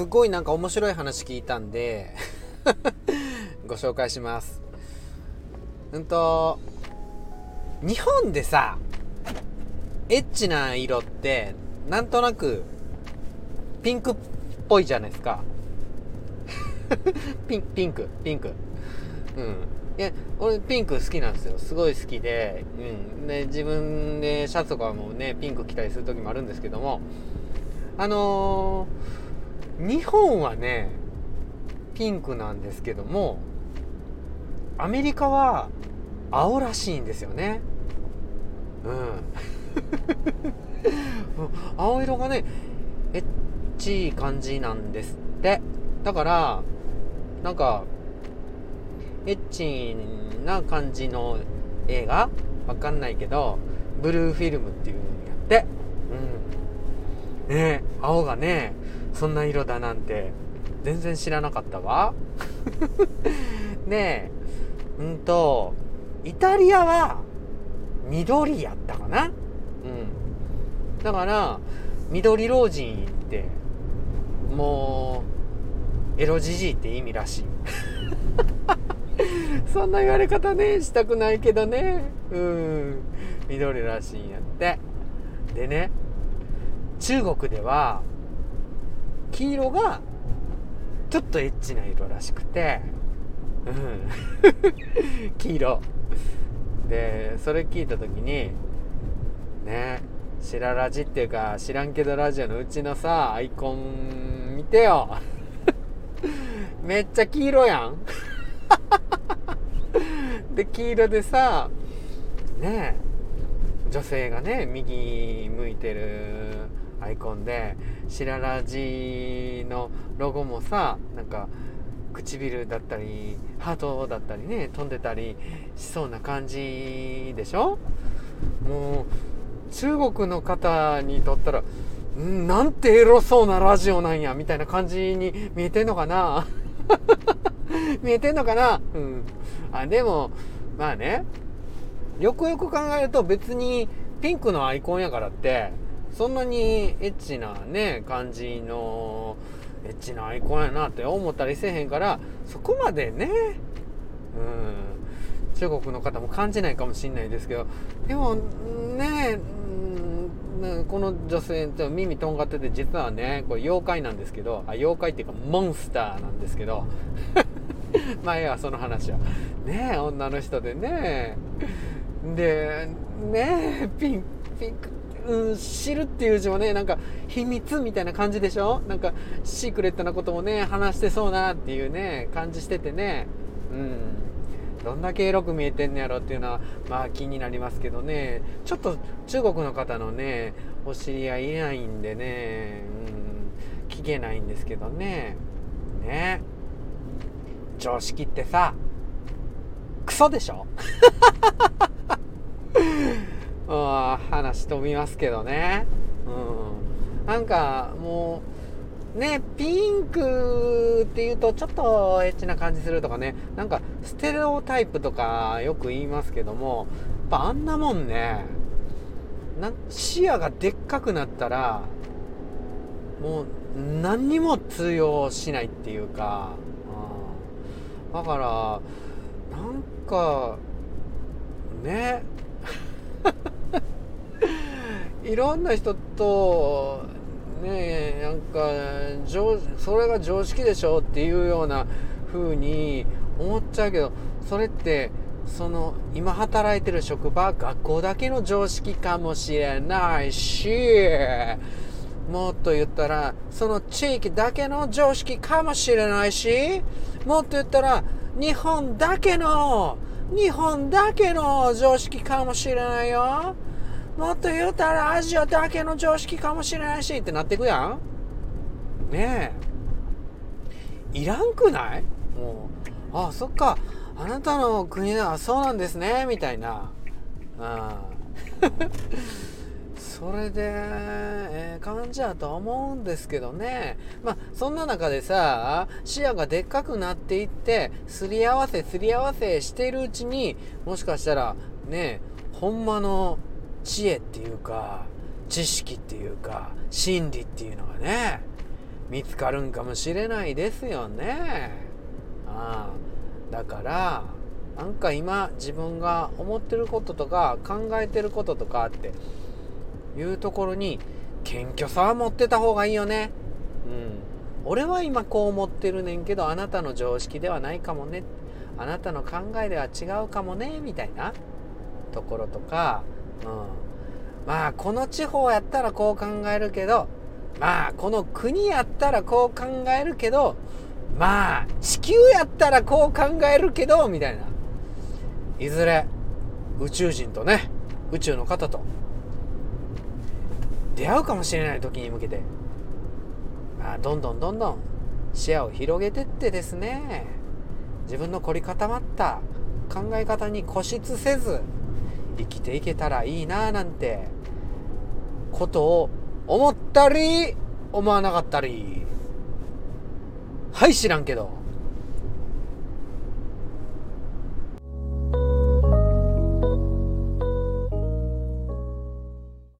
すごいなんか面白い話聞いたんで ご紹介します。うんと日本でさエッチな色ってなんとなくピンクっぽいじゃないですか。ピンピンクピンク。うん。いや俺ピンク好きなんですよ。すごい好きで,、うん、で自分でシャツとかもねピンク着たりする時もあるんですけどもあのー、日本はねピンクなんですけどもアメリカは青らしいんですよね。うん。青色がねエッチい感じなんですって。だからなんかエッチな感じの映画？わかんないけどブルーフィルムっていうのをやって。うん。ね青がねそんな色だなんて全然知らなかったわ。ねえうんとイタリアは緑やったかな。うん。だから緑老人ってもうエロじじいって意味らしい。そんな言われ方ねしたくないけどね。うん。緑らしいんやって。でね中国では黄色がちょっとエッチな色らしくてうん。黄色。でそれ聞いた時にね白ラジっていうか知らんけどラジオのうちのさアイコン見てよ。めっちゃ黄色やん。で黄色でさね女性がね右向いてるアイコンで白ラジのロゴもさなんか唇だったりハートだったりね飛んでたりしそうな感じでしょ？もう中国の方にとったらんなんてエロそうなラジオなんやみたいな感じに見えてんのかな？見えてんのかな？うん。あでもまあね。よくよく考えると別にピンクのアイコンやからってそんなにエッチなね感じのエッチなアイコンやなって思ったりせえへんからそこまでねうん中国の方も感じないかもしんないですけどでもねこの女性耳とんがってて実はねこれ妖怪なんですけどあ妖怪っていうかモンスターなんですけど 前はその話はね女の人でね。でねピンピンクうん、知るっていう字もね、なんか秘密みたいな感じでしょ？なんかシークレットなこともね、話してそうなっていうね、感じしててね、うん。どんだけエロく見えてんのやろっていうのは、まあ気になりますけどね、ちょっと中国の方のね、お知り合いいないんでね、うん、聞けないんですけどね、ね。常識ってさ、クソでしょ？話飛びますけどね。うん。なんか、もう、ね、ピンクって言うとちょっとエッチな感じするとかね、なんかステレオタイプとかよく言いますけども、やっぱあんなもんね、な視野がでっかくなったら、もう何にも通用しないっていうか、うん、だから、なんか、ね、いろんな人とねえなんかそれが常識でしょっていうような風に思っちゃうけどそれってその今働いてる職場学校だけの常識かもしれないしもっと言ったらその地域だけの常識かもしれないしもっと言ったら日本だけの日本だけの常識かもしれないよ。もっと言うたらアジアだけの常識かもしれないしってなってくやん。ねえ。いらんくない？もう。あそっか。あなたの国ではそうなんですね。みたいな。うん それで、ええー、感じやと思うんですけどね。まあ、そんな中でさ、視野がでっかくなっていって、すり合わせ、すり合わせしているうちに、もしかしたら、ね、ほんまの知恵っていうか、知識っていうか、真理っていうのがね、見つかるんかもしれないですよね。ああだからなんか今自分が思ってることとか考えてることとかっていうところに謙虚さは持ってた方がいいよね。うん。俺は今こう思ってるねんけどあなたの常識ではないかもね。あなたの考えでは違うかもねみたいなところとか、うん、まあこの地方やったらこう考えるけどまあこの国やったらこう考えるけどまあ地球やったらこう考えるけどみたいな。いずれ宇宙人とね宇宙の方と出会うかもしれない時に向けて、まあ、どんどんどんどん視野を広げてってですね自分の凝り固まった考え方に固執せず生きていけたらいいなぁなんてことを思ったり思わなかったり。はい知らんけど。